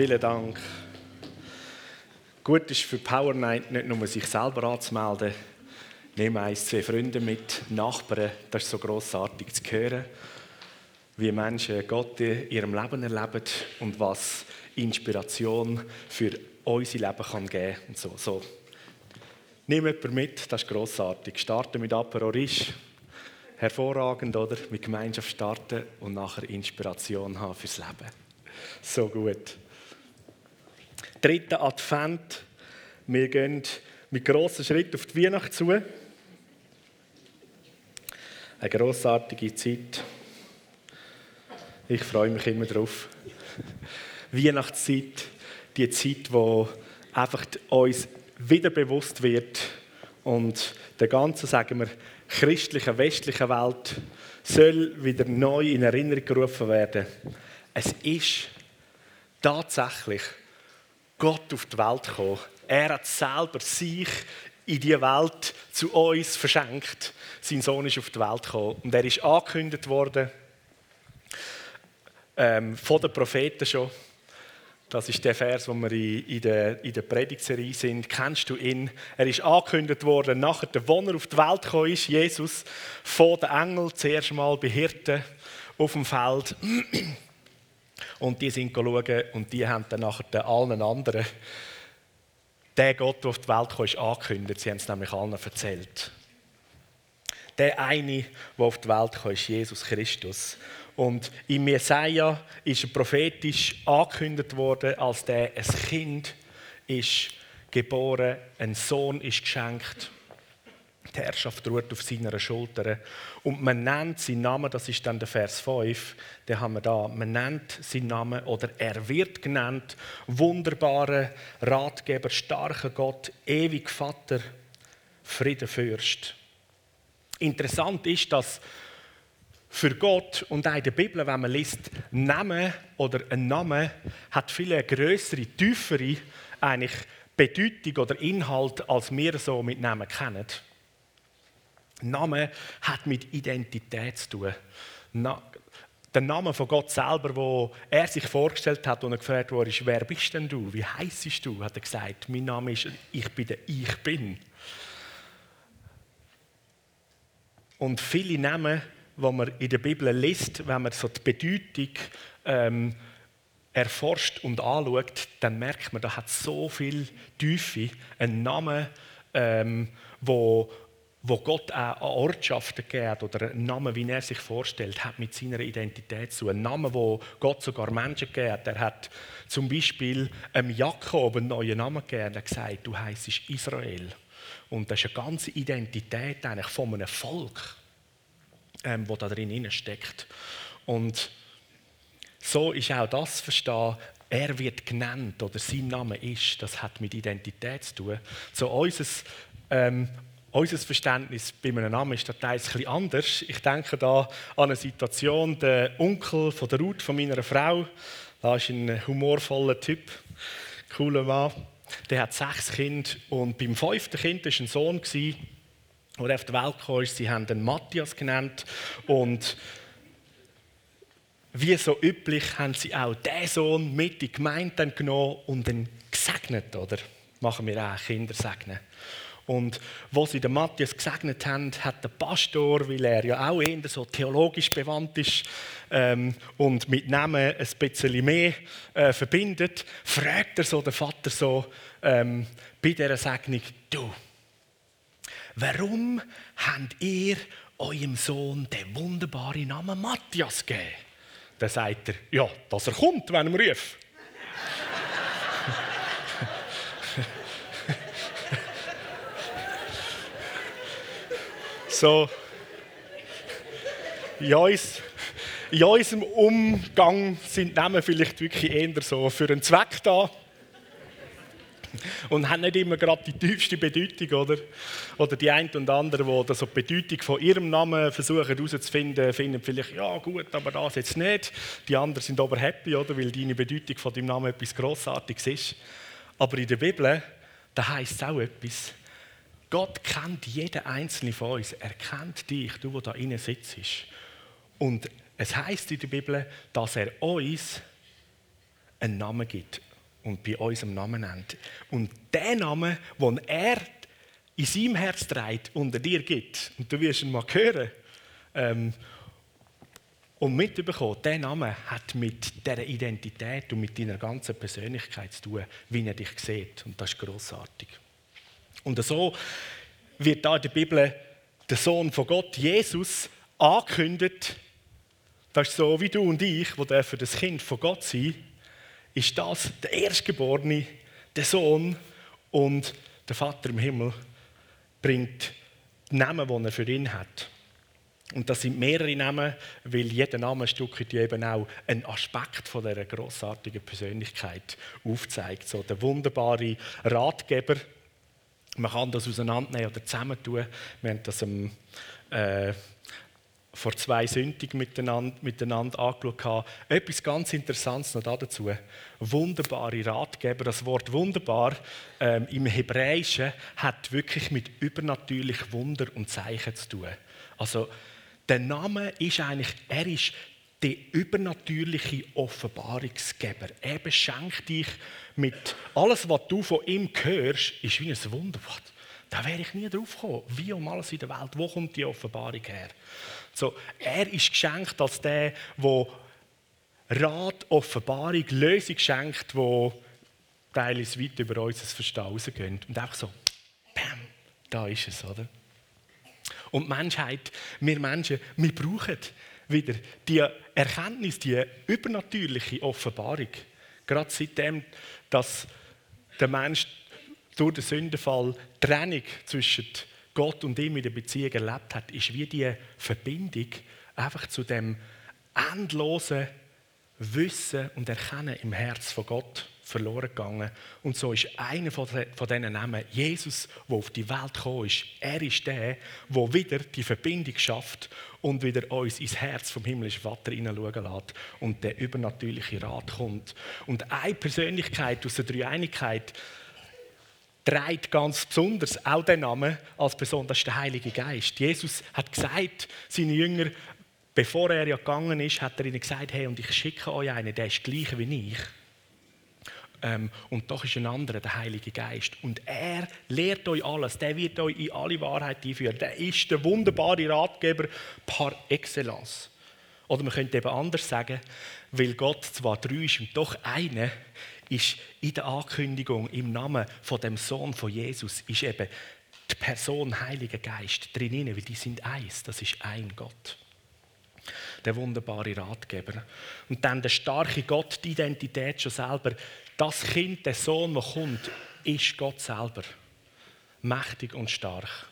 Vielen Dank. Gut ist für Power Night nicht nur sich selber anzumelden. Nehme ein, zwei Freunde mit, Nachbarn. Das ist so grossartig zu hören, wie Menschen Gott in ihrem Leben erleben und was Inspiration für unser Leben kann geben kann. So, so. Nimm jemanden mit, das ist grossartig. Starten mit Apero Risch. Hervorragend, oder? Mit Gemeinschaft starten und nachher Inspiration haben fürs Leben. So gut. Dritter Advent. Wir gehen mit grossen Schritten auf die Weihnacht zu. Eine grossartige Zeit. Ich freue mich immer drauf. Weihnachtszeit, die Zeit, wo einfach uns wieder bewusst wird und der ganzen, sagen wir, christlichen, westlichen Welt soll wieder neu in Erinnerung gerufen werden. Es ist tatsächlich Gott auf die Welt gekommen. Er hat selber sich in die Welt zu uns verschenkt. Sein Sohn ist auf die Welt gekommen und er ist angekündigt worden ähm, von den Propheten schon. Das ist der Vers, wo wir in, der, in der Predigtserie sind. Kennst du ihn? Er ist angekündigt worden, nachher der Wohner auf die Welt gekommen ist, Jesus, von den Engeln, zuerst mal bei Hirten auf dem Feld. Und die sind schauen und die haben dann nachher allen anderen der Gott, der auf die Welt kam, ist angekündigt. Sie haben es nämlich allen erzählt. Der eine, der auf die Welt kam, ist Jesus Christus. Und in Jesaja ist er prophetisch angekündigt worden, als der ein Kind ist geboren, ein Sohn ist geschenkt die Herrschaft ruht auf seiner Schulter. Und man nennt seinen Namen, das ist dann der Vers 5, den haben wir da. Man nennt seinen Namen oder er wird genannt, wunderbarer Ratgeber, starker Gott, ewig Vater, Friedenfürst. Interessant ist, dass für Gott und auch in der Bibel, wenn man liest, Name oder ein Name hat viele größere, tiefere eigentlich Bedeutung oder Inhalt, als wir so mit Namen kennen. Name hat mit Identität zu tun. Na, der Name von Gott selber, wo er sich vorgestellt hat und er gefragt wurde, wer bist denn du? Wie heißt du? Hat er gesagt, mein Name ist Ich bin der Ich bin. Und viele Namen, die man in der Bibel liest, wenn man so die Bedeutung ähm, erforscht und anschaut, dann merkt man, da hat so viel Tiefe. Ein Name, ähm, wo wo Gott auch Ortschaften gegeben oder einen Namen, wie er sich vorstellt, hat mit seiner Identität zu. Ein Name, wo Gott sogar Menschen hat. Er hat zum Beispiel einem Jakob einen neuen Namen gegeben. Er gesagt, du heißt Israel. Und das ist eine ganze Identität eigentlich von einem Volk, ähm, wo da drin steckt. Und so ist auch das zu verstehen, er wird genannt oder sein Name ist, das hat mit Identität zu tun. So unser ähm, unser Verständnis bei einem Namen ist teils ein anders. Ich denke da an eine Situation, der Onkel von der Ruth, von meiner Frau, das ist ein humorvoller Typ, cooler Mann. Der hat sechs Kinder und beim fünften Kind war ein Sohn, der auf die Welt kam. Sie haben ihn Matthias genannt und wie so üblich haben sie auch diesen Sohn mit in die Gemeinde genommen und ihn gesegnet, oder? Machen wir auch Kinder segnen. Und wo sie den Matthias gesegnet haben, hat der Pastor, weil er ja auch eher so theologisch bewandt ist ähm, und mit Namen ein bisschen mehr äh, verbindet, fragt er so den Vater so ähm, bei dieser Segnung, du, warum habt ihr eurem Sohn den wunderbaren Namen Matthias gegeben? Dann sagt er, ja, dass er kommt, wenn er ruft. So, in, uns, in unserem Umgang sind Namen vielleicht wirklich eher so für einen Zweck da und haben nicht immer gerade die tiefste Bedeutung, oder? Oder die einen und anderen, die die Bedeutung von ihrem Namen versuchen herauszufinden, finden vielleicht, ja gut, aber das jetzt nicht. Die anderen sind aber happy, oder? Weil deine Bedeutung von deinem Namen etwas Grossartiges ist. Aber in der Bibel, da heißt es auch etwas. Gott kennt jeden einzelnen von uns. Er kennt dich, du, der da innen sitzt. Und es heißt in der Bibel, dass er uns einen Namen gibt. und bei unserem Namen nennt. Und der Name, den er in seinem Herz trägt, unter dir gibt, und du wirst ihn mal hören, ähm, und mitbekommen, dieser Name hat mit dieser Identität und mit deiner ganzen Persönlichkeit zu tun, wie er dich sieht. Und das ist großartig. Und so wird da in der Bibel der Sohn von Gott, Jesus, angekündigt. Das ist so wie du und ich, wo für das Kind von Gott sein, ist das der Erstgeborene, der Sohn und der Vater im Himmel bringt die Namen, die er für ihn hat. Und das sind mehrere Namen, weil jeder Name ein Stück eben auch einen Aspekt von dieser grossartigen Persönlichkeit aufzeigt. So der wunderbare Ratgeber. Man kann das auseinandernehmen oder zusammentun. Wir haben das ähm, äh, vor zwei Sündigen miteinander, miteinander angeschaut. Etwas ganz Interessantes noch dazu. Wunderbare Ratgeber. Das Wort wunderbar ähm, im Hebräischen hat wirklich mit übernatürlich Wunder und Zeichen zu tun. Also der Name ist eigentlich, er ist der übernatürliche Offenbarungsgeber. Er beschenkt dich mit alles, was du von ihm hörst, ist wie ein Wunder. Da wäre ich nie drauf gekommen. Wie um alles in der Welt, wo kommt die Offenbarung her? So, er ist geschenkt als der, der Rat, Offenbarung, Lösung schenkt, wo teilweise weit über unser Verstehen rausgehen. Und einfach so, bam, da ist es, oder? Und die Menschheit, wir Menschen, wir brauchen wieder die Erkenntnis, die übernatürliche Offenbarung. Gerade seitdem, dass der Mensch durch den Sündenfall Trennung zwischen Gott und ihm in der Beziehung erlebt hat, ist wie die Verbindung einfach zu dem endlosen Wissen und Erkennen im Herz von Gott verloren gegangen. Und so ist einer von diesen Namen Jesus, der auf die Welt gekommen ist. Er ist der, der wieder die Verbindung schafft und wieder uns ins Herz vom himmlischen Vater hineinschauen lässt und der übernatürliche Rat kommt. Und eine Persönlichkeit aus der Dreieinigkeit trägt ganz besonders auch den Namen als Person, das ist der Heilige Geist. Jesus hat gesagt, seine Jünger, bevor er ja gegangen ist, hat er ihnen gesagt, hey, und ich schicke euch einen, der ist gleich wie ich. Ähm, und doch ist ein anderer, der Heilige Geist. Und er lehrt euch alles. Der wird euch in alle Wahrheit einführen. Der ist der wunderbare Ratgeber par excellence. Oder man könnte eben anders sagen, weil Gott zwar drei ist und doch einer, ist in der Ankündigung im Namen von dem Sohn von Jesus ist eben die Person Heiliger Geist drin, weil die sind eins. Das ist ein Gott der wunderbare Ratgeber. Und dann der starke Gott, die Identität schon selber. Das Kind, der Sohn, der kommt, ist Gott selber. Mächtig und stark.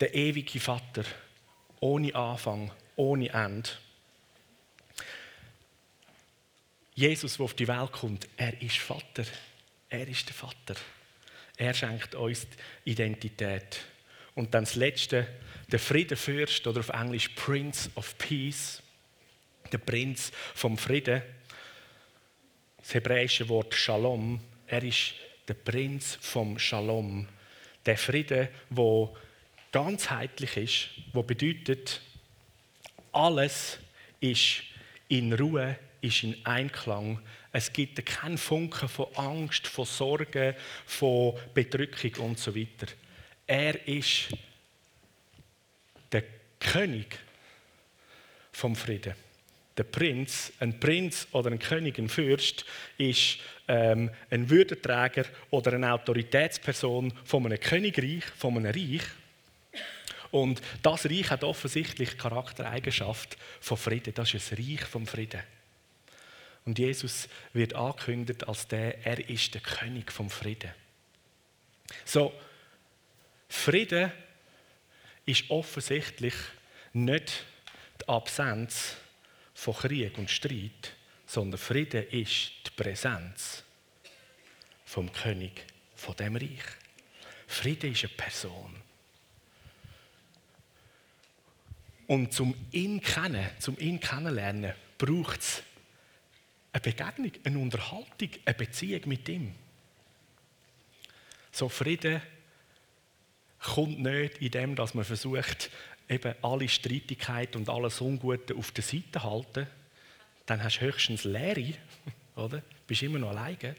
Der ewige Vater, ohne Anfang, ohne Ende. Jesus, der auf die Welt kommt, er ist Vater. Er ist der Vater. Er schenkt uns Identität. Und dann das Letzte, der Friedenfürst oder auf Englisch Prince of Peace, der Prinz vom Frieden das hebräische Wort Shalom. Er ist der Prinz vom Shalom. Der Friede, wo ganzheitlich ist, wo bedeutet, alles ist in Ruhe, ist in Einklang. Es gibt keinen Funken von Angst, von Sorgen, von Bedrückung und so weiter. Er ist der König vom Frieden der Prinz, ein Prinz oder ein König, ein Fürst, ist ähm, ein Würdenträger oder eine Autoritätsperson von einem Königreich, von einem Reich. Und das Reich hat offensichtlich Charaktereigenschaft von Frieden. Das ist ein Reich vom Frieden. Und Jesus wird angekündigt als der, er ist der König vom Frieden. So, Frieden ist offensichtlich nicht die Absenz von Krieg und Streit, sondern Frieden ist die Präsenz vom König von dem Reich. Frieden ist eine Person. Und zum ihn kennen, zum ihn kennenlernen, braucht es eine Begegnung, eine Unterhaltung, eine Beziehung mit ihm. So Frieden kommt nicht in dem, dass man versucht, eben alle Streitigkeiten und alles Ungute auf der Seite halten, dann hast du höchstens Leere, oder? bist immer noch alleine.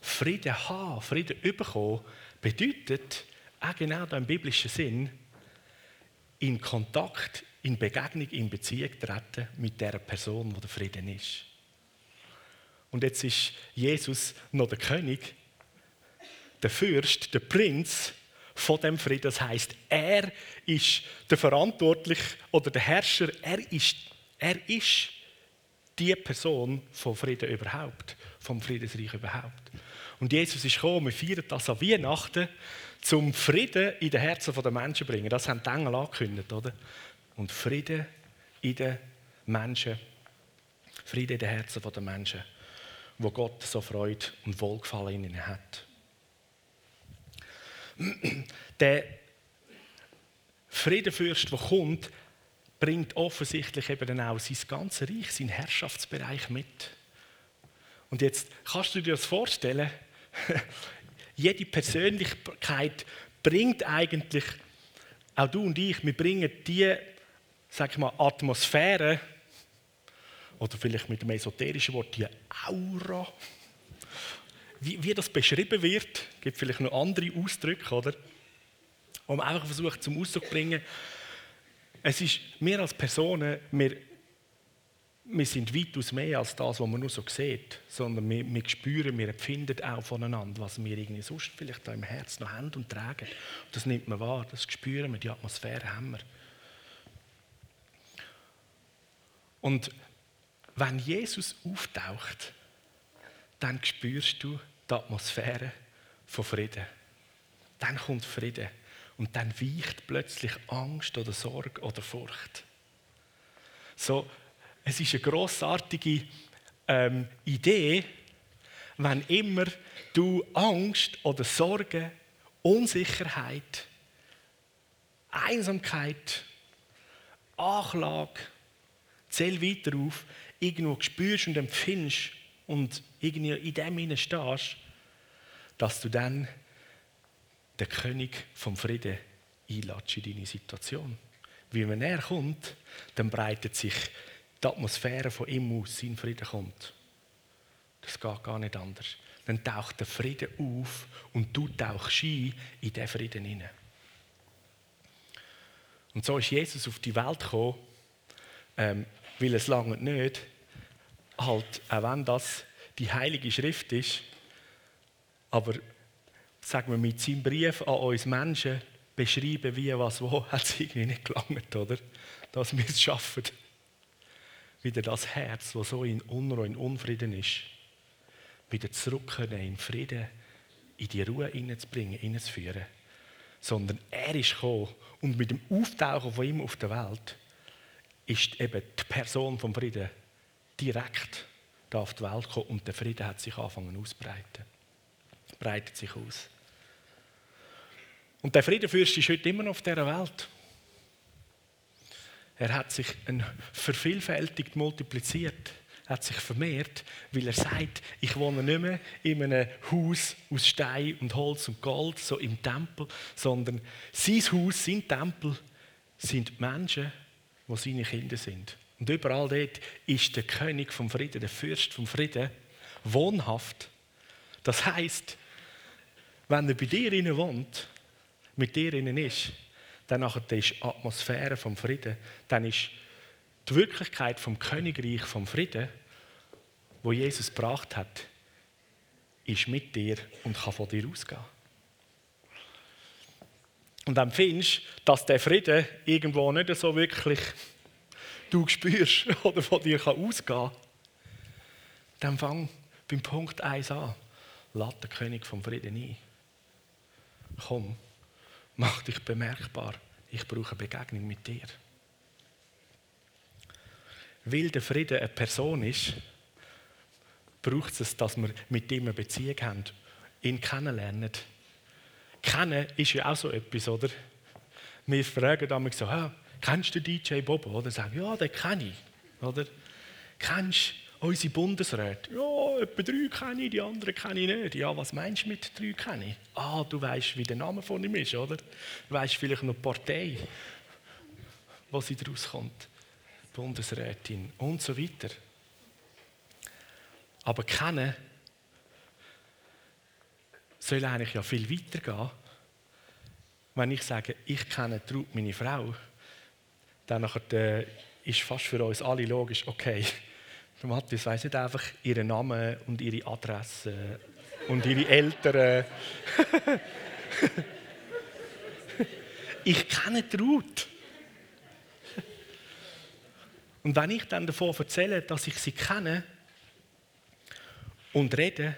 Frieden haben, Frieden bekommen, bedeutet auch genau im biblischen Sinn, in Kontakt, in Begegnung, in Beziehung treten mit der Person, wo der Frieden ist. Und jetzt ist Jesus noch der König, der Fürst, der Prinz von dem Frieden. Das heißt, er ist der Verantwortliche oder der Herrscher. Er ist, er ist die Person vom Frieden überhaupt, vom Friedensreich überhaupt. Und Jesus ist gekommen, wir feiern das an Weihnachten, zum Frieden in den Herzen der Menschen zu bringen. Das haben die Engel angekündigt, oder? Und Frieden in den Menschen, Frieden in den Herzen der Menschen, wo Gott so Freude und Wohlgefallen in ihnen hat. Der Friedenfürst, der kommt, bringt offensichtlich eben dann auch sein ganzes Reich, seinen Herrschaftsbereich mit. Und jetzt kannst du dir das vorstellen, jede Persönlichkeit bringt eigentlich, auch du und ich, wir bringen die, sag ich mal, Atmosphäre, oder vielleicht mit dem esoterischen Wort, die Aura, wie, wie das beschrieben wird, gibt vielleicht noch andere Ausdrücke, oder? Wo man einfach versucht zum Ausdruck zu bringen, es ist, wir als Personen, wir, wir sind weitaus mehr als das, was man nur so sieht, sondern wir, wir spüren, wir empfinden auch voneinander, was wir irgendwie sonst vielleicht da im Herzen noch haben und tragen. Und das nimmt man wahr, das spüren wir, die Atmosphäre haben wir. Und wenn Jesus auftaucht, dann spürst du die Atmosphäre von Frieden. Dann kommt Frieden. Und dann weicht plötzlich Angst oder Sorge oder Furcht. So, es ist eine großartige ähm, Idee, wenn immer du Angst oder Sorge, Unsicherheit, Einsamkeit, Anklage, zähl weiter auf, irgendwo spürst und empfindest und irgendwie in dem hinein stehst, dass du dann den König vom Frieden einlatschst in deine Situation. Wie wenn er kommt, dann breitet sich die Atmosphäre von ihm aus, sein Frieden kommt. Das geht gar nicht anders. Dann taucht der Frieden auf und du tauchst ein in diesen Frieden hinein. Und so ist Jesus auf die Welt gekommen, ähm, weil es lange nicht, halt, auch wenn das die Heilige Schrift ist, aber sagen wir mit seinem Brief an uns Menschen beschreiben, wie, was, wo, hat es irgendwie nicht gelangt, oder? Dass wir es schaffen, wieder das Herz, das so in Unruhe, in Unfrieden ist, wieder zurück in Frieden, in die Ruhe hineinzubringen, hineinzuführen. Sondern er ist gekommen und mit dem Auftauchen von ihm auf der Welt ist eben die Person vom Frieden direkt da auf die Welt gekommen und der Frieden hat sich angefangen auszubreiten. Breitet sich aus. Und der Friedenfürst ist heute immer noch auf dieser Welt. Er hat sich vervielfältigt multipliziert, hat sich vermehrt, weil er sagt, ich wohne nicht mehr in einem Haus aus Stein und Holz und Gold, so im Tempel, sondern sein Haus, sein Tempel sind die Menschen, wo seine Kinder sind. Und überall dort ist der König vom Frieden, der Fürst vom Frieden, wohnhaft. Das heißt, wenn er bei dir innen wohnt, mit dir innen ist, dann ist die Atmosphäre vom Frieden, dann ist die Wirklichkeit vom Königreich vom Frieden, wo Jesus gebracht hat, ist mit dir und kann von dir ausgehen. Und dann findest du, dass der Frieden irgendwo nicht so wirklich du spürst oder von dir kann ausgehen kann, dann fang beim Punkt 1 an. Lad den König vom Frieden ein. Komm, mach dich bemerkbar. Ich brauche eine Begegnung mit dir. Weil der Frieden eine Person ist, braucht es, dass wir mit ihm eine Beziehung haben, ihn kennenlernen. Kennen ist ja auch so etwas, oder? Wir fragen damals so, ah, kennst du DJ Bobo? Oder sagen, ja, den kenne ich. Oder? Kennst du unsere Bundesräte? Ja, etwa drei kenne ich, die anderen kenne ich nicht. Ja, was meinst du mit drei kenne ich? Ah, du weißt, wie der Name von ihm ist, oder? Du weißt vielleicht noch die Partei, wo sie daraus kommt. Bundesrätin und so weiter. Aber kennen soll eigentlich ja viel weiter gehen. Wenn ich sage, ich kenne Traut, meine Frau, dann äh, ist fast für uns alle logisch, okay, der Matthias weiss nicht einfach ihren Namen und ihre Adresse und ihre Eltern. ich kenne Traut. Und wenn ich dann davon erzähle, dass ich sie kenne und rede,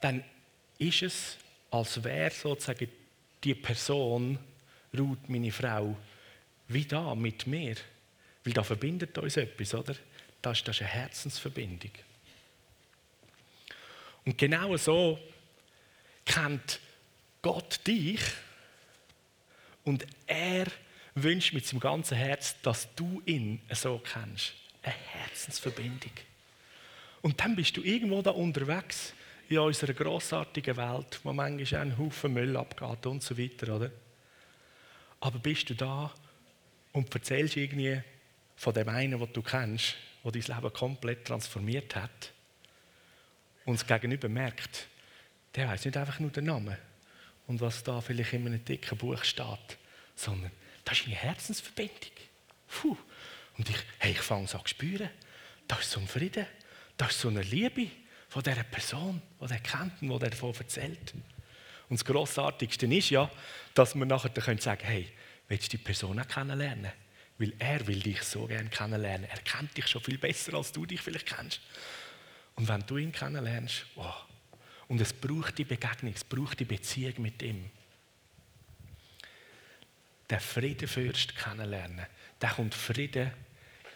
dann ist es, als wäre sozusagen die Person, Ruth, meine Frau, wie da mit mir. Weil da verbindet uns etwas, oder? Das ist, eine Herzensverbindung. Und genau so kennt Gott dich und er wünscht mit seinem ganzen Herz, dass du ihn so kennst. Eine Herzensverbindung. Und dann bist du irgendwo da unterwegs in unserer grossartigen Welt, wo manchmal ein Haufen Müll abgeht und so weiter, oder? Aber bist du da und erzählst irgendwie von dem einen, den du kennst, der dein Leben komplett transformiert hat und das Gegenüber merkt, der weiß nicht einfach nur den Namen und was da vielleicht in einem dicken Buch steht, sondern das ist eine Herzensverbindung. Puh. Und ich, hey, ich fange es an zu spüren. Das ist so ein Frieden, das ist so eine Liebe von dieser Person, die er kennt und die davon erzählt. Und das Grossartigste ist ja, dass man nachher sagen können, hey, willst du die Person auch kennenlernen? Weil er will dich so gerne kennenlernen. Er kennt dich schon viel besser, als du dich vielleicht kennst. Und wenn du ihn kennenlernst, wow. Und es braucht die Begegnung, es braucht die Beziehung mit ihm. Der Friedenfürst kennenlernen, da kommt Frieden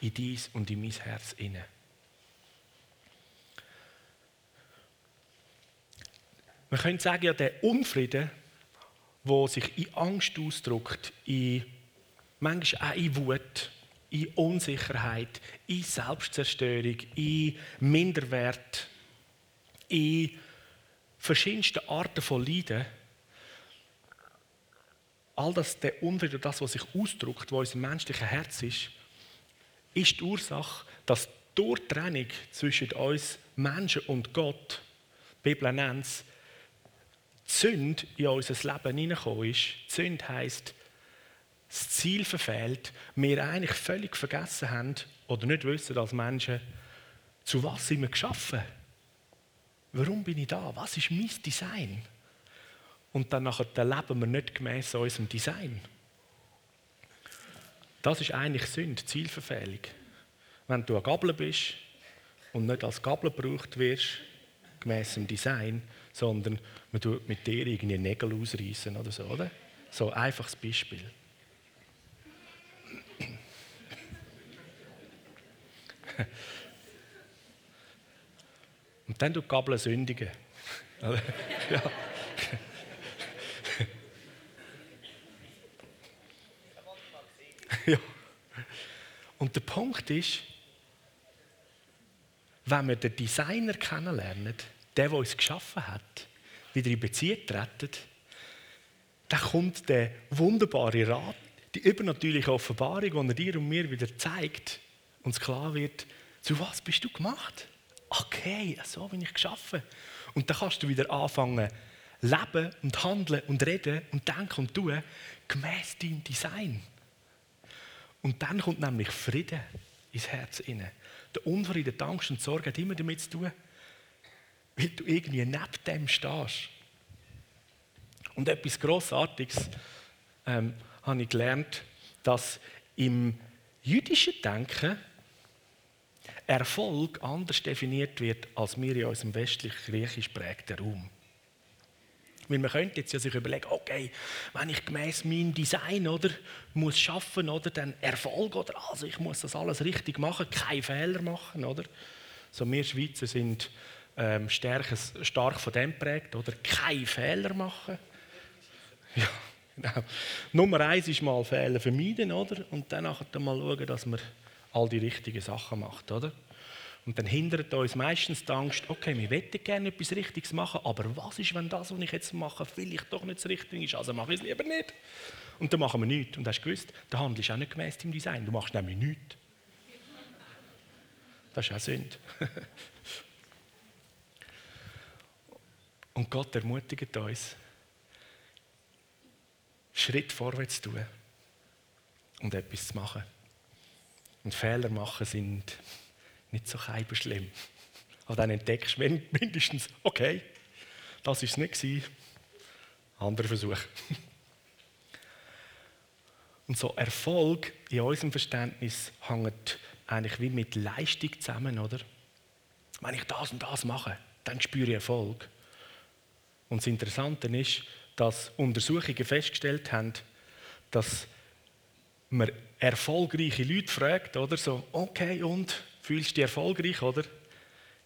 in dies und in mein Herz inne. Man könnte sagen, ja, der Unfrieden, der sich in Angst ausdrückt, in, manchmal auch in Wut, in Unsicherheit, in Selbstzerstörung, in Minderwert, in verschiedensten Arten von Leiden, all das, der Unfrieden, das, was sich ausdrückt, was unser menschliches Herz ist, ist die Ursache, dass durch die Trennung zwischen uns Menschen und Gott, die Bibel nennt es, Sünde in unser Leben hineingekommen ist. Sünde heisst, das Ziel verfehlt, wir eigentlich völlig vergessen haben oder nicht wissen als Menschen, zu was sind wir geschaffen? Warum bin ich da? Was ist mein Design? Und dann nachher leben wir nicht gemäß unserem Design. Das ist eigentlich Sünde, Zielverfehlung. Wenn du ein Gabel bist und nicht als Gabel gebraucht wirst, gemäß dem Design, sondern man tut mit dir irgendwie Nägel ausreißen oder so, oder? So ein einfaches Beispiel. Und dann du Gabel sündigen. ja. ja. Und der Punkt ist, wenn wir den Designer kennenlernen, der, der uns geschaffen hat, wieder in Beziehung treten, dann kommt der wunderbare Rat, die übernatürliche Offenbarung, die er dir und mir wieder zeigt, uns klar wird, zu was bist du gemacht? Okay, so bin ich geschaffen. Und dann kannst du wieder anfangen, leben und handeln und reden und denken und tun, gemäß deinem Design. Und dann kommt nämlich Frieden ins Herz inne. Der Unfrieden, die Angst und Sorge hat immer damit zu tun, weil du irgendwie neben dem stehst. Und etwas Grossartiges ähm, habe ich gelernt, dass im jüdischen Denken Erfolg anders definiert wird, als wir in unserem westlich-griechisch prägten Raum. Weil man könnte jetzt ja sich überlegen, okay, wenn ich gemäß meinem Design oder, muss schaffen oder dann Erfolg oder also ich muss das alles richtig machen, keine Fehler machen oder. So wir Schweizer sind ähm, stark, stark von dem prägt oder keine Fehler machen. Ja, genau. Nummer eins ist mal Fehler vermeiden oder und dann nachher mal schauen, dass man all die richtigen Sachen macht, oder? Und dann hindert uns meistens die Angst, okay, wir möchten gerne etwas Richtiges machen, aber was ist, wenn das, was ich jetzt mache, vielleicht doch nicht das Richtige ist? Also mache ich es lieber nicht. Und dann machen wir nichts. Und hast du gewusst, der Handel ist auch nicht gemäß dem Design. Du machst nämlich nichts. Das ist auch Sünde. Und Gott ermutigt uns, Schritt vorwärts zu tun und etwas zu machen. Und Fehler machen sind nicht so schlimm. Aber dann entdeckst du mindestens, okay, das war es nicht. Gewesen. Anderer Versuch. Und so Erfolg in unserem Verständnis hängt eigentlich wie mit Leistung zusammen, oder? Wenn ich das und das mache, dann spüre ich Erfolg. Und das Interessante ist, dass Untersuchungen festgestellt haben, dass man erfolgreiche Leute fragt, oder so, okay, und fühlst du dich erfolgreich, oder?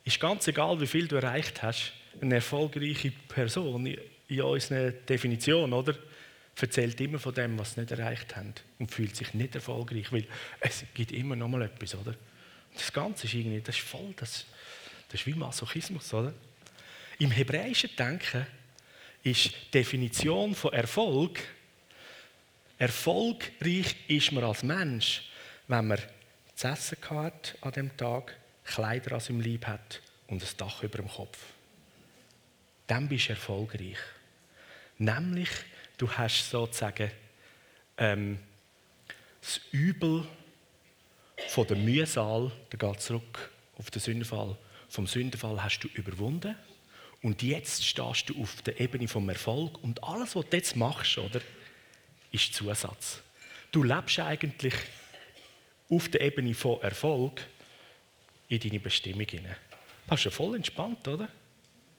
Ist ganz egal, wie viel du erreicht hast. Eine erfolgreiche Person in unserer Definition, oder? Erzählt immer von dem, was sie nicht erreicht haben und fühlt sich nicht erfolgreich, weil es gibt immer noch mal etwas, oder? Das Ganze ist irgendwie, das ist voll, das, das ist wie Masochismus, oder? Im hebräischen Denken ist die Definition von Erfolg, erfolgreich ist man als Mensch, wenn man zu essen hat an dem Tag, Kleider an seinem Leib hat und ein Dach über dem Kopf. Dann bist du erfolgreich. Nämlich, du hast sozusagen ähm, das Übel von der Mühsal, der geht zurück auf den Sündenfall, vom Sündenfall hast du überwunden und jetzt stehst du auf der Ebene vom Erfolg und alles, was du jetzt machst, oder, ist Zusatz. Du lebst eigentlich auf der Ebene von Erfolg in deine Bestimmung hinein. Das ist ja voll entspannt, oder?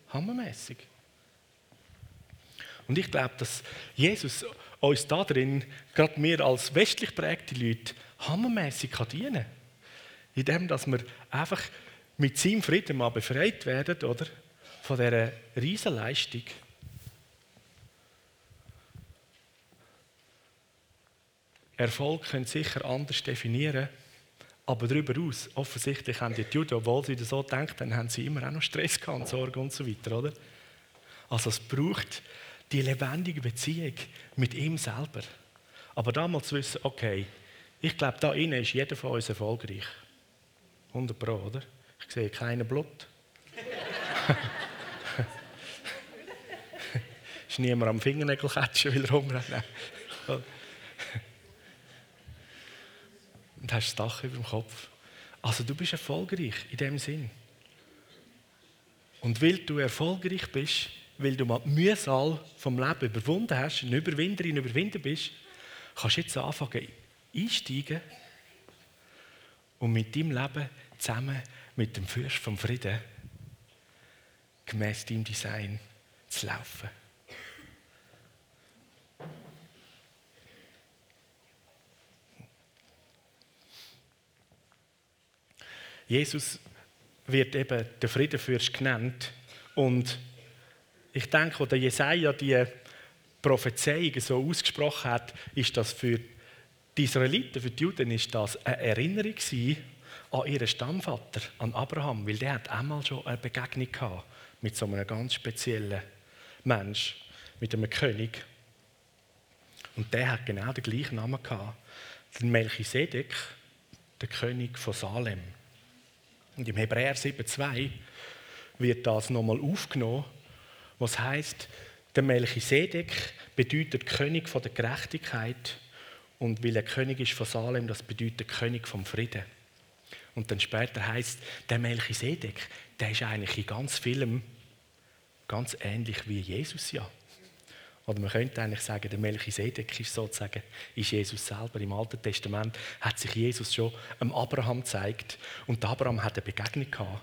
Hammermäßig. Und ich glaube, dass Jesus uns da drin, gerade mir als westlich prägte Leute, hammermäßig dienen kann. Indem, dass wir einfach mit seinem Frieden mal befreit werden, oder? Von dieser Riesenleistung. Erfolg können sicher anders definieren, aber darüber aus, offensichtlich haben die Juden, obwohl sie das so denken, haben sie immer auch noch Stress gehabt, Sorgen und so weiter, oder? Also es braucht die lebendige Beziehung mit ihm selber. Aber damals zu wissen, okay, ich glaube, da innen ist jeder von uns erfolgreich. 100 Pro, oder? Ich sehe keinen Blut. ist niemand am Fingernägel catchen, weil er rumrennen. Und hast das Dach über dem Kopf. Also du bist erfolgreich in dem Sinn. Und weil du erfolgreich bist, weil du mal die Mühsal vom Leben überwunden hast, eine Überwinderin, Überwinder bist, kannst du jetzt anfangen einsteigen und mit deinem Leben zusammen mit dem Fürst vom Frieden gemäß deinem Design zu laufen. Jesus wird eben der Friedenfürst genannt und ich denke, als der Jesaja die Prophezeiung so ausgesprochen hat, ist das für die Israeliten, für die Juden, ist das eine Erinnerung an ihren Stammvater, an Abraham, weil der hat einmal schon eine Begegnung gehabt mit so einem ganz speziellen Mensch, mit einem König. Und der hat genau den gleichen Namen gehabt, den Melchisedek, der König von Salem. Und im Hebräer 7,2 wird das nochmal aufgenommen was heißt, der Melchisedek bedeutet König von der Gerechtigkeit und weil er König ist von Salem, das bedeutet König vom Frieden. Und dann später heißt der Melchisedek, der ist eigentlich in ganz vielem ganz ähnlich wie Jesus ja. Oder man könnte eigentlich sagen, der Melchisedek ist sozusagen ist Jesus selber. Im Alten Testament hat sich Jesus schon am Abraham gezeigt und Abraham hat eine Begegnung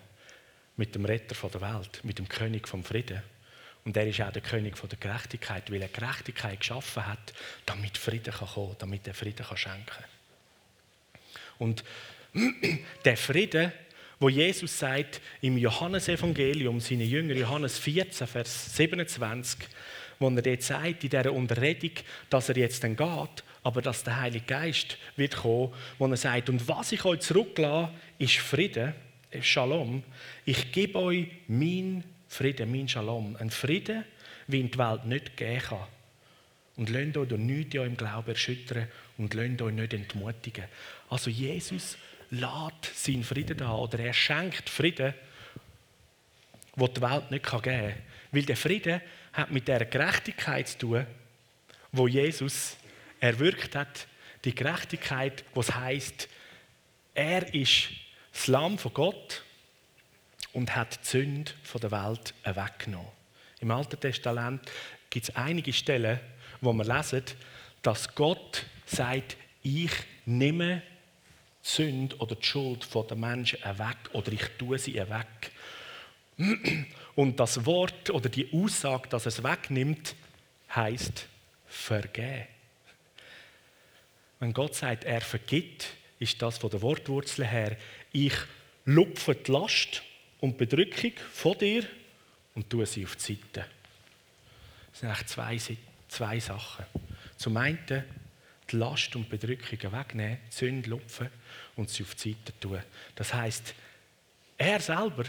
mit dem Retter der Welt, mit dem König vom Frieden. Und er ist auch der König der Gerechtigkeit, weil er Gerechtigkeit geschaffen hat, damit Frieden kann kommen damit er Frieden kann schenken kann. Und der Frieden, wo Jesus sagt im Johannesevangelium, seine Jünger, Johannes 14, Vers 27, wo er dort sagt, in dieser Unterredung, dass er jetzt dann geht, aber dass der Heilige Geist wird kommen, wo er sagt, und was ich euch zurücklasse, ist Frieden, Shalom. Ich gebe euch mein Frieden, mein Shalom. Ein Frieden, wie ihn die Welt nicht geben kann. Und lasst euch durch nichts in eurem Glauben erschüttern und lasst euch nicht entmutigen. Also Jesus lädt seinen Frieden da oder er schenkt Frieden, wo die Welt nicht geben kann. Weil der Friede hat mit der Gerechtigkeit zu tun, wo Jesus erwirkt hat. Die Gerechtigkeit, was heißt, er ist das Lamm von Gott und hat die Sünde von der Welt weggenommen. Im Alten Testament gibt es einige Stellen, wo man lesen, dass Gott sagt, ich nehme die Sünde oder die Schuld den Menschen weg oder ich tue sie weg. Und das Wort oder die Aussage, dass es wegnimmt, heißt vergehen. Wenn Gott sagt, er vergibt, ist das von der Wortwurzel her, ich lupfe die Last und Bedrückung von dir und tue sie auf die Seite. Das sind eigentlich zwei, zwei Sachen. Zum einen die Last und Bedrückungen wegnehmen, Sünde lupfen und sie auf die Seite tun. Das heißt, er selber,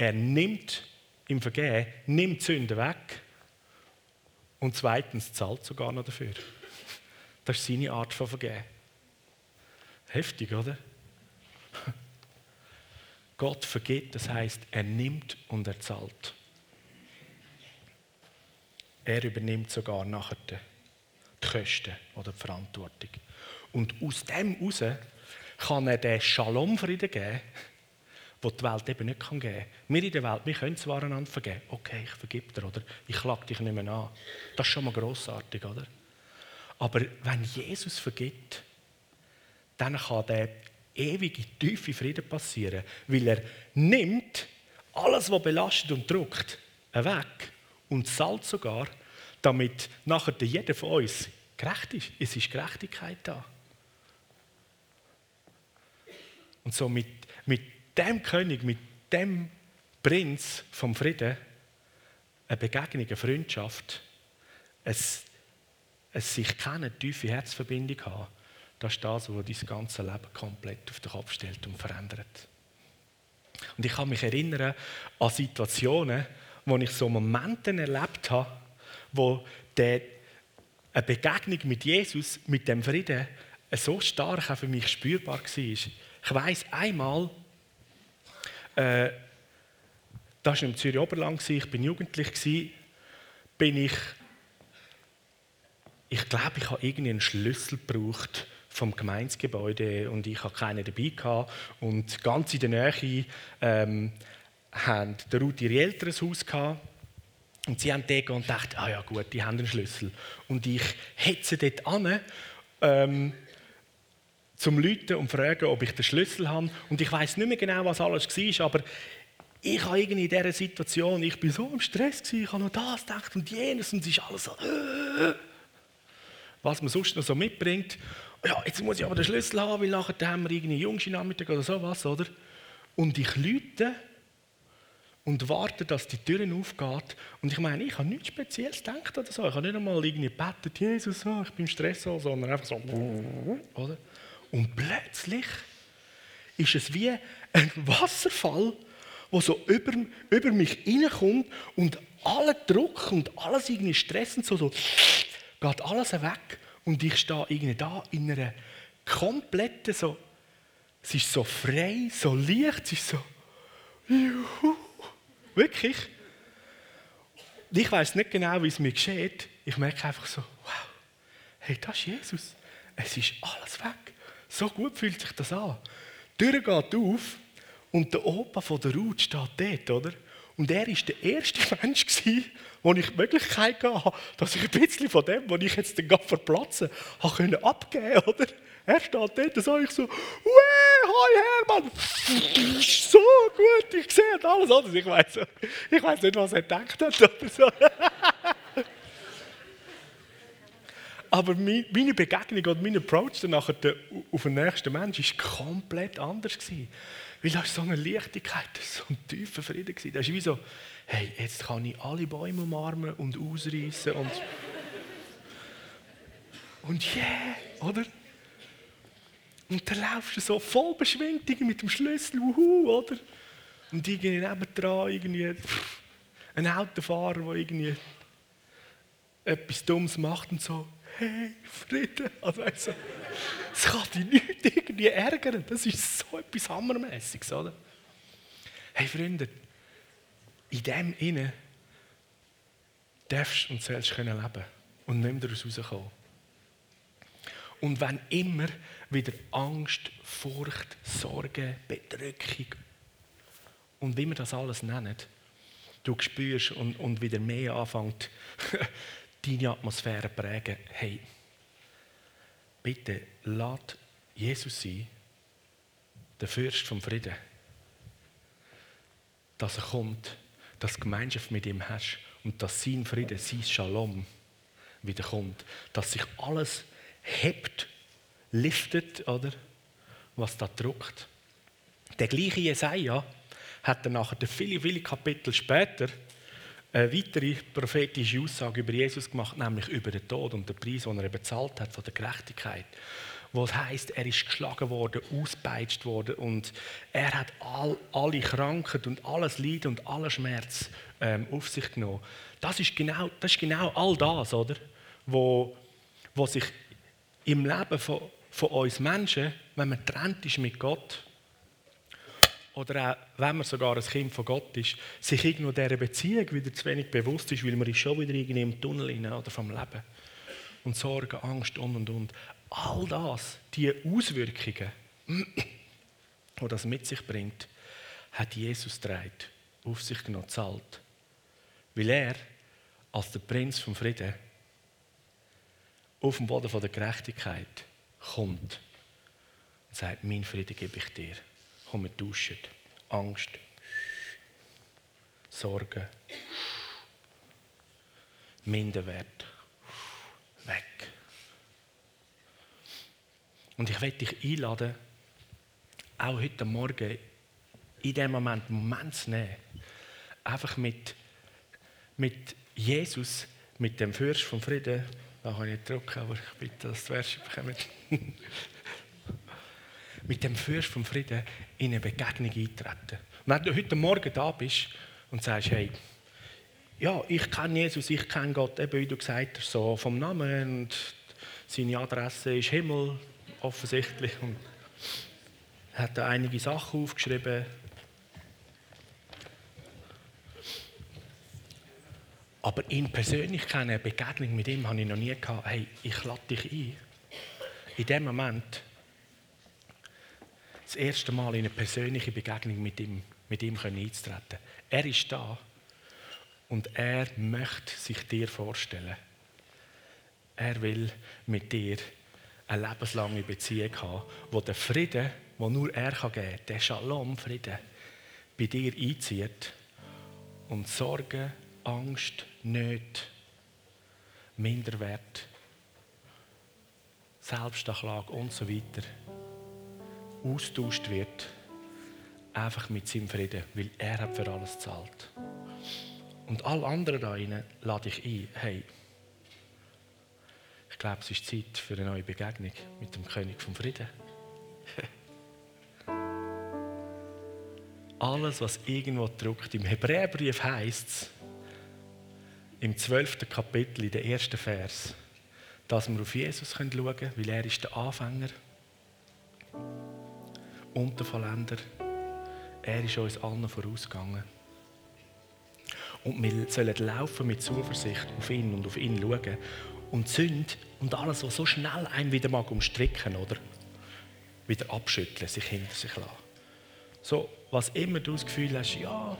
er nimmt im Vergehen, nimmt Sünde weg und zweitens zahlt sogar noch dafür. Das ist seine Art von Vergehen. Heftig, oder? Gott vergibt, das heißt, er nimmt und er zahlt. Er übernimmt sogar nachher die Kosten oder die Verantwortung. Und aus dem heraus kann er den Shalom-Frieden geben, den die Welt eben nicht geben kann. Wir in der Welt, wir können zwar einander vergeben. Okay, ich vergib dir, oder? Ich klage dich nicht mehr an. Das ist schon mal grossartig, oder? Aber wenn Jesus vergibt, dann kann der ewige, tiefe Frieden passieren, weil er nimmt alles, was belastet und drückt, weg und zahlt sogar, damit nachher jeder von uns gerecht ist. Es ist Gerechtigkeit da. Und so mit, mit dem König, mit dem Prinz vom Frieden, eine Begegnung, eine Freundschaft, ein, ein sich kennen, tiefe Herzverbindung haben, das ist das, was dein ganze Leben komplett auf den Kopf stellt und verändert. Und ich kann mich erinnern an Situationen, wo ich so Momente erlebt habe, wo der, eine Begegnung mit Jesus, mit dem Frieden, so stark auch für mich spürbar war. Ich weiß einmal, äh, das war im Zürich Oberland, ich bin jugendlich, bin ich, ich glaube, ich habe einen Schlüssel gebraucht vom Gemeinsgebäude und ich hatte keinen dabei gehabt. und ganz in der Nähe ähm, haben der Ruth ihre Eltern ein Haus gehabt. und sie haben dort und dachten, ah ja gut, die haben einen Schlüssel und ich hetze dort an ähm, zum Leuten und fragen, ob ich den Schlüssel habe und ich weiß nicht mehr genau, was alles war, aber ich habe irgendwie in dieser Situation, ich bin so im Stress gewesen, ich habe noch das gedacht und jenes und es ist alles so, was man sonst noch so mitbringt ja, jetzt muss ich aber den Schlüssel haben, weil nachher haben wir irgendwie Jungschi-Nachmittag oder sowas, oder? Und ich lüte und warte, dass die Türen aufgeht. Und ich meine, ich habe nichts Spezielles gedacht oder so. Ich habe nicht einmal irgendwie gebetet, Jesus, ich bin im Stress, sondern einfach so, oder? Und plötzlich ist es wie ein Wasserfall, der so über, über mich reinkommt und aller Druck und alles irgendwie Stress und so, so geht alles weg. Und ich stehe irgendwie da in einer kompletten, so, es ist so frei, so leicht, es ist so, juhu, wirklich. Ich weiß nicht genau, wie es mir geschieht. Ich merke einfach so, wow, hey, das ist Jesus. Es ist alles weg. So gut fühlt sich das an. Die Tür geht auf und der Opa von der Ruth steht dort, oder? Und er war der erste Mensch, wo ich die Möglichkeit hatte, dass ich ein bisschen von dem, was ich jetzt gerade verplatzen konnte, abgeben oder? Er steht dort und sage ich so, hi Hermann, so gut, ich sehe alles anders. Ich weiß ich weiss nicht, was er gedacht hat oder so. Aber meine Begegnung und mein Approach dann nachher auf den nächsten Menschen war komplett anders. Weil da war so eine Leichtigkeit, so ein tiefer Frieden. Das ist wie so, hey, jetzt kann ich alle Bäume umarmen und ausreißen und. und yeah, oder? Und dann laufst du so voll beschwingt mit dem Schlüssel, wuhu, oder? Und irgendwie nebendran irgendwie ein Autofahrer, der irgendwie etwas Dummes macht und so, hey, Frieden. Also, also, das kann dich nicht irgendwie ärgern. Das ist so etwas Hammermäßiges, oder? Hey Freunde, in dem Innen darfst und sollst können leben und nicht daraus rauskommen. Und wenn immer wieder Angst, Furcht, Sorge, Bedrückung und wie wir das alles nennen, du spürst und, und wieder mehr anfängt, deine Atmosphäre prägen, hey, bitte lad Jesus sein, der Fürst vom Frieden, dass er kommt, dass du Gemeinschaft mit ihm hast und dass sein Frieden, sein Shalom wieder kommt, dass sich alles hebt, liftet, oder? Was da druckt. Der gleiche Jesaja hat dann nachher viele, viele Kapitel später eine weitere prophetische Aussage über Jesus gemacht, nämlich über den Tod und den Preis, den er bezahlt hat von der Gerechtigkeit. Es heißt, er ist geschlagen worden, auspeitscht worden und er hat all, alle Krankheit und alles Leiden und alle Schmerz ähm, auf sich genommen. Das ist genau, das ist genau all das, oder? Wo, wo sich im Leben von, von uns Menschen, wenn man trennt ist mit Gott, oder auch, wenn man sogar ein Kind von Gott ist, sich irgendwo dieser Beziehung wieder zu wenig bewusst ist, weil man ist schon wieder irgendwie im Tunnel rein, oder vom Leben. Und Sorge, Angst und und und. All das, die Auswirkungen, die das mit sich bringt, hat Jesus trägt, auf sich genommen, zahlt. Weil er als der Prinz vom Frieden auf dem Boden der Gerechtigkeit kommt und sagt, mein Frieden gebe ich dir. Komm, wir duschen. Angst, Sorgen, Minderwert, weg. Und ich werde dich einladen, auch heute Morgen in dem Moment einen Moment zu nehmen, einfach mit, mit Jesus, mit dem Fürst vom Frieden, da habe ich nicht gedrückt, aber ich bitte, dass die Verse bekommen. mit dem Fürst vom Frieden in eine Begegnung eintreten. Und wenn du heute Morgen da bist und sagst, hey, ja, ich kenne Jesus, ich kenne Gott, eben wie du gesagt hast, so vom Namen und seine Adresse ist Himmel, offensichtlich. Und hat da einige Sachen aufgeschrieben. Aber ihn persönlich kennen, eine Begegnung mit ihm, habe ich noch nie gehabt. Hey, ich lade dich ein. In dem Moment das erste Mal in eine persönliche Begegnung mit ihm, mit ihm einzutreten. Er ist da und er möchte sich dir vorstellen. Er will mit dir eine lebenslange Beziehung haben, wo der Frieden, wo nur er geben kann, der Shalom-Frieden, bei dir einzieht und Sorgen, Angst, Nöte, Minderwert, Selbstanklage und so weiter austauscht wird, einfach mit seinem Frieden, weil er hat für alles zahlt. Und alle anderen da rein lade ich ein, hey, ich glaube, es ist Zeit für eine neue Begegnung mit dem König vom Frieden. Alles, was irgendwo druckt, im Hebräerbrief heißt es, im 12. Kapitel, in der ersten Vers, dass wir auf Jesus schauen können, weil er ist der Anfänger ist und der Vollender. Er ist uns allen vorausgegangen. Und wir sollen laufen mit Zuversicht auf ihn und auf ihn schauen. Und Sünde und alles, was so schnell einen wieder mag umstricken, oder? Wieder abschütteln, sich hinter sich lassen. So, was immer du das Gefühl hast, ja,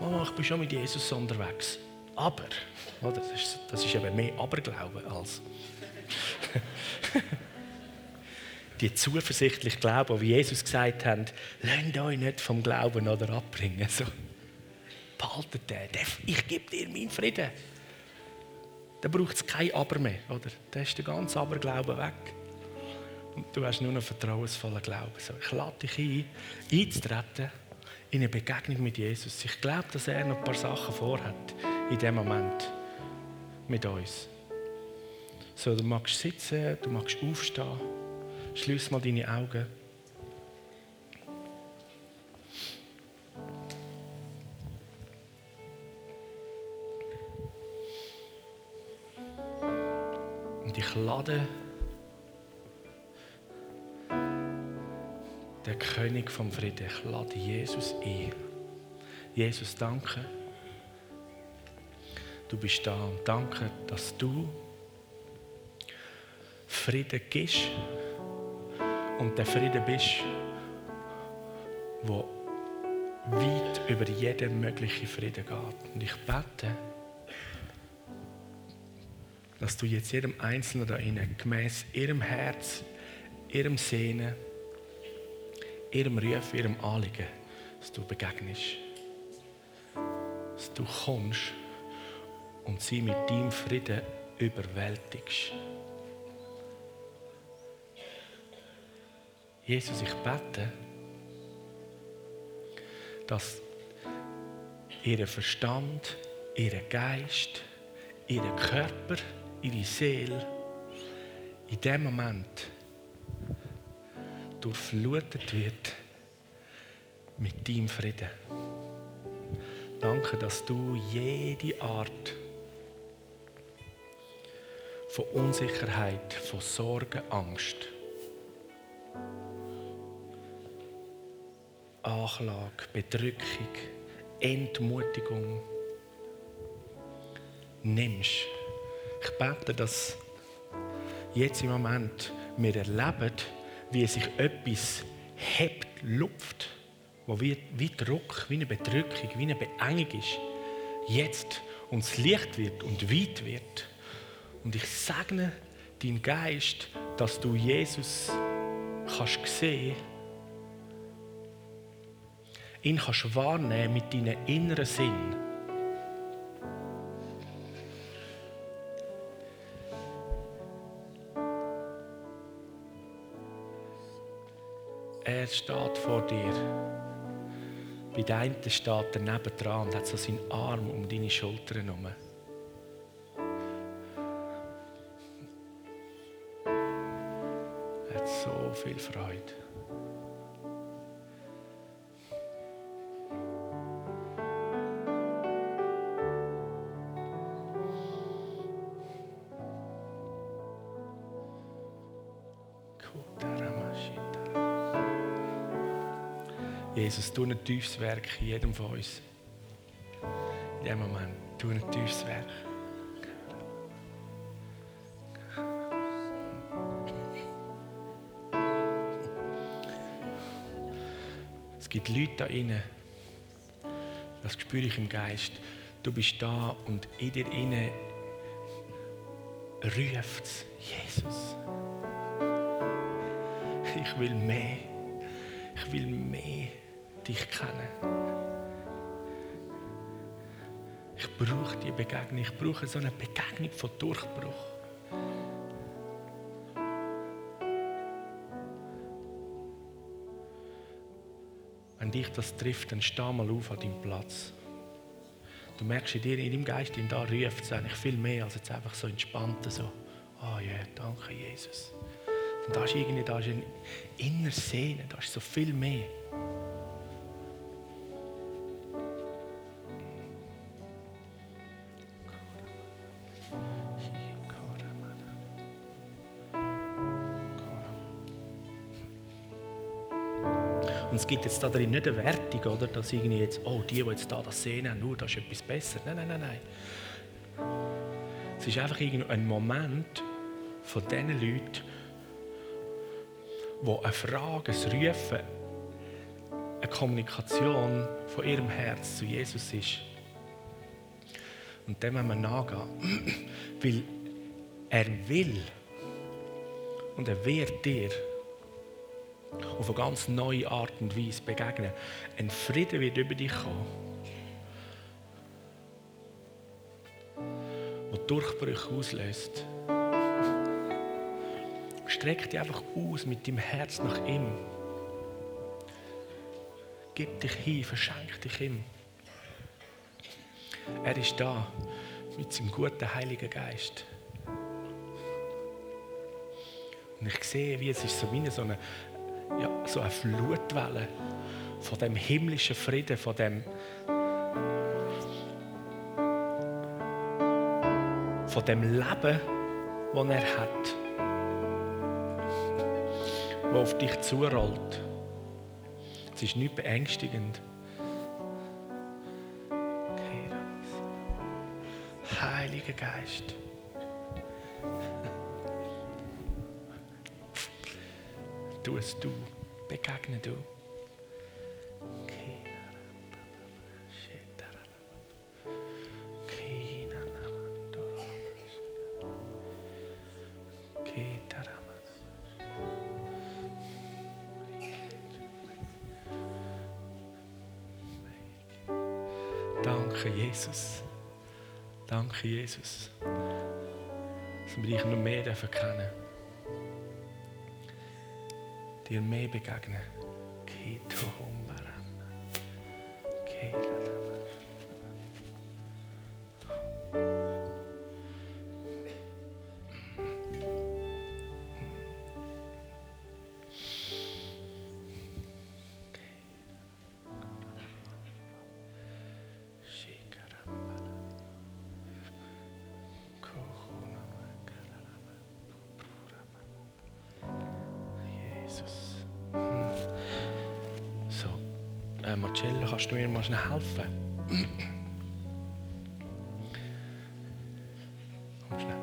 Mama, ich bin schon mit Jesus unterwegs. Aber, das, ist, das ist eben mehr Aberglauben als die zuversichtlich glauben, wie Jesus gesagt hat, lasst euch nicht vom Glauben oder abbringen. So, behaltet den. Ich gebe dir meinen Frieden. Da braucht es kein Aber mehr. Oder? Da ist der ganze Aberglauben weg. Und du hast nur noch vertrauensvollen Glauben. So, ich lade dich ein, einzutreten in eine Begegnung mit Jesus. Ich glaube, dass er noch ein paar Sachen vorhat in dem Moment mit uns. So, du magst sitzen, du magst aufstehen. Schließ mal deine Augen. Und ich lade der König vom Frieden. Ich lade Jesus ein. Jesus, danke. Du bist da und danke, dass du Frieden gibst und der Frieden bist, wo weit über jeden möglichen Frieden geht. Und ich bete, dass du jetzt jedem Einzelnen da innen gemäß ihrem Herz, ihrem Sehnen, ihrem Ruf, ihrem Anliegen, dass du begegnest. Dass du kommst und sie mit deinem Frieden überwältigst. Jesus, ich bete, dass ihr Verstand, ihr Geist, ihr Körper, ihre Seele in dem Moment durchflutet wird mit deinem Frieden. Danke, dass du jede Art von Unsicherheit, von Sorgen, Angst, Anklage, Bedrückung, Entmutigung nimmst. Ich bete, dass jetzt im Moment wir erleben, wie sich etwas hebt, lupft, wo wie, wie Druck, wie eine Bedrückung, wie eine Beengung ist, jetzt uns Licht wird und weit wird. Und ich segne deinen Geist, dass du Jesus kannst sehen ihn kannst wahrnehmen mit deinem inneren Sinn. Er steht vor dir. Bei der einen steht er nebendran und hat so seinen Arm um deine Schultern herum. Er hat so viel Freude. Jesus, tu ein tiefes Werk in jedem von uns. In dem Moment, tu ein tiefes Werk. Es gibt Leute da innen, das spüre ich im Geist. Du bist da und in dir innen ruft es, Jesus. Ich will mehr. Ich will mehr dich kennen. Ich brauche die Begegnung. Ich brauche so eine Begegnung von Durchbruch. Wenn dich das trifft, dann steh mal auf an deinem Platz. Du merkst in dir, in deinem Geist, in da ruft es eigentlich viel mehr als jetzt einfach so entspannt so. Oh ja, yeah, danke Jesus. Und da ist irgendwie da ist ein inner Sehnen, da ist so viel mehr. Gibt jetzt da drin nicht eine Wertung, oder? dass irgendwie jetzt, oh, die, die jetzt da das sehen, nur das ist etwas besser. Nein, nein, nein, nein. Es ist einfach ein Moment von diesen Leuten, wo eine Frage, ein Rufen, eine Kommunikation von ihrem Herz zu Jesus ist. Und dem müssen wir nachgehen. Weil er will und er wird dir auf eine ganz neue Art und Weise begegnen. Ein Frieden wird über dich kommen, der Durchbrüche auslöst. Streck dich einfach aus mit deinem Herz nach ihm. Gib dich hin, verschenk dich ihm. Er ist da mit seinem guten Heiligen Geist. Und ich sehe, wie es ist so wie so eine, ja, so eine Flutwelle von dem himmlischen Frieden, von dem von dem Leben, das er hat, das auf dich zurollt. Es ist nicht beängstigend. Heiliger Geist. Tu es du, begegne du. Danke, Jesus. Danke, Jesus. Dass wir dich noch mehr kennen Dir mehr begegnen. Kito Humbaran. Kela. Helfen? Komm schnell.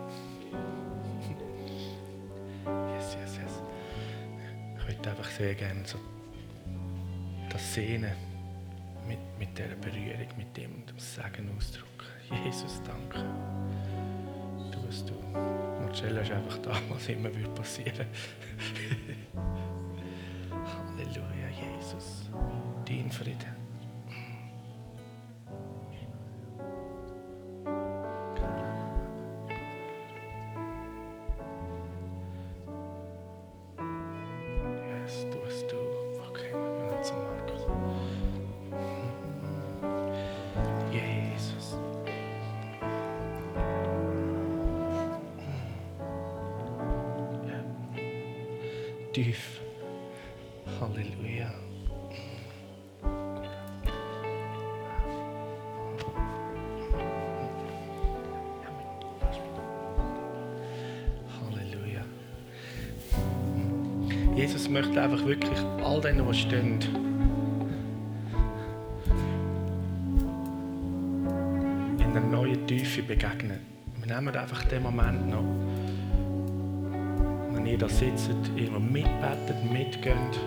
Yes, yes, yes. Ich würde einfach sehr gerne so das Sehnen mit, mit dieser Berührung, mit dem, dem Sagen ausdrücken. Jesus, danke. Du, was du. Marcello ist einfach da, was immer passieren würde. Halleluja, Jesus din Frieden. Tief. Halleluja. Halleluja. Jesus möchte einfach wirklich all denen, die stehen, in einer neuen Tiefe begegnen. Wir nehmen einfach den Moment noch, da sitzt, irgendwo mitbetet, mitgeht.